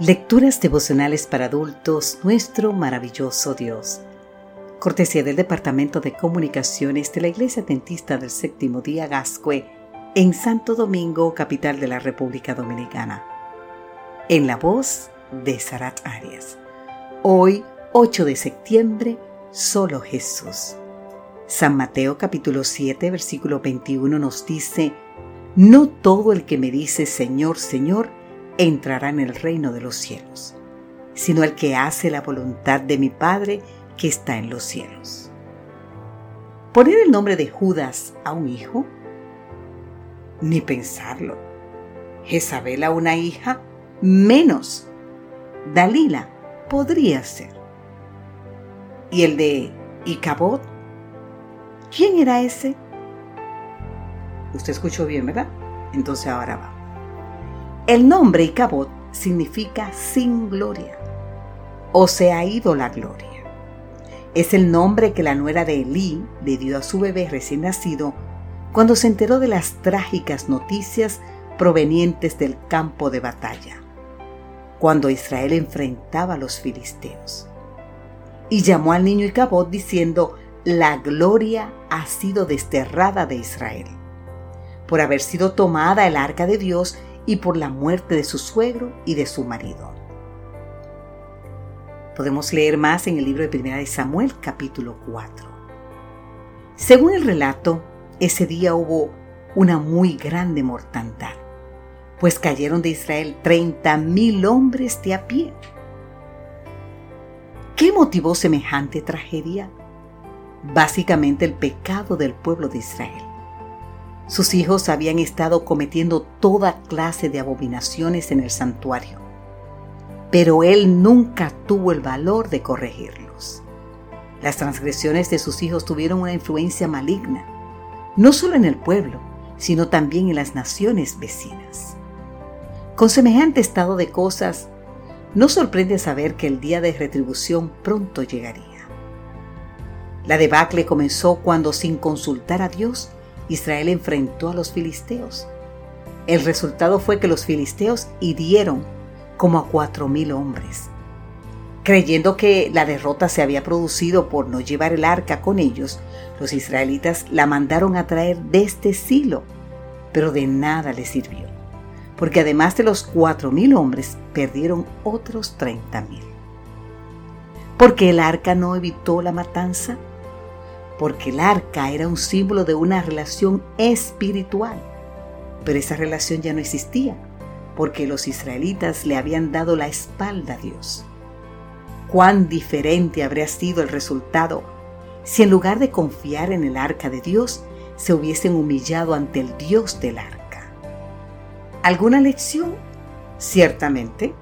Lecturas devocionales para adultos, nuestro maravilloso Dios. Cortesía del Departamento de Comunicaciones de la Iglesia Adventista del Séptimo Día Gascue en Santo Domingo, capital de la República Dominicana. En la voz de Sarat Arias. Hoy, 8 de septiembre, solo Jesús. San Mateo capítulo 7, versículo 21 nos dice, No todo el que me dice Señor, Señor, entrará en el reino de los cielos, sino el que hace la voluntad de mi Padre que está en los cielos. ¿Poner el nombre de Judas a un hijo? Ni pensarlo. Jezabel a una hija, menos. Dalila podría ser. ¿Y el de Icabod? ¿Quién era ese? Usted escuchó bien, ¿verdad? Entonces ahora va. El nombre Icabod significa sin gloria o se ha ido la gloria. Es el nombre que la nuera de Elí le dio a su bebé recién nacido cuando se enteró de las trágicas noticias provenientes del campo de batalla, cuando Israel enfrentaba a los filisteos. Y llamó al niño Icabod diciendo, la gloria ha sido desterrada de Israel, por haber sido tomada el arca de Dios y por la muerte de su suegro y de su marido. Podemos leer más en el libro de Primera de Samuel capítulo 4. Según el relato, ese día hubo una muy grande mortandad, pues cayeron de Israel 30.000 hombres de a pie. ¿Qué motivó semejante tragedia? Básicamente el pecado del pueblo de Israel. Sus hijos habían estado cometiendo toda clase de abominaciones en el santuario, pero él nunca tuvo el valor de corregirlos. Las transgresiones de sus hijos tuvieron una influencia maligna, no solo en el pueblo, sino también en las naciones vecinas. Con semejante estado de cosas, no sorprende saber que el día de retribución pronto llegaría. La debacle comenzó cuando, sin consultar a Dios, Israel enfrentó a los filisteos. El resultado fue que los filisteos hirieron como a cuatro mil hombres. Creyendo que la derrota se había producido por no llevar el arca con ellos, los israelitas la mandaron a traer desde Silo, pero de nada les sirvió, porque además de los cuatro mil hombres, perdieron otros treinta mil. ¿Por qué el arca no evitó la matanza? Porque el arca era un símbolo de una relación espiritual. Pero esa relación ya no existía, porque los israelitas le habían dado la espalda a Dios. Cuán diferente habría sido el resultado si en lugar de confiar en el arca de Dios, se hubiesen humillado ante el Dios del arca. ¿Alguna lección? Ciertamente.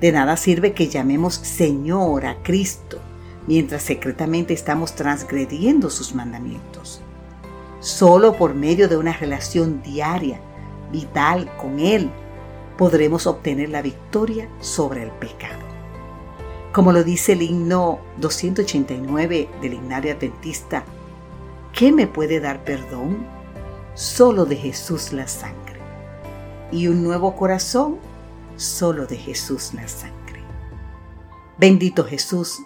De nada sirve que llamemos Señor a Cristo mientras secretamente estamos transgrediendo sus mandamientos. Solo por medio de una relación diaria, vital con Él, podremos obtener la victoria sobre el pecado. Como lo dice el himno 289 del himnario adventista, ¿qué me puede dar perdón? Solo de Jesús la sangre. Y un nuevo corazón, solo de Jesús la sangre. Bendito Jesús,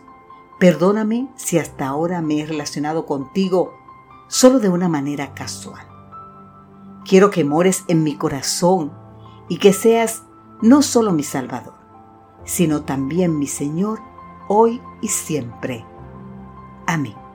Perdóname si hasta ahora me he relacionado contigo solo de una manera casual. Quiero que mores en mi corazón y que seas no solo mi Salvador, sino también mi Señor hoy y siempre. Amén.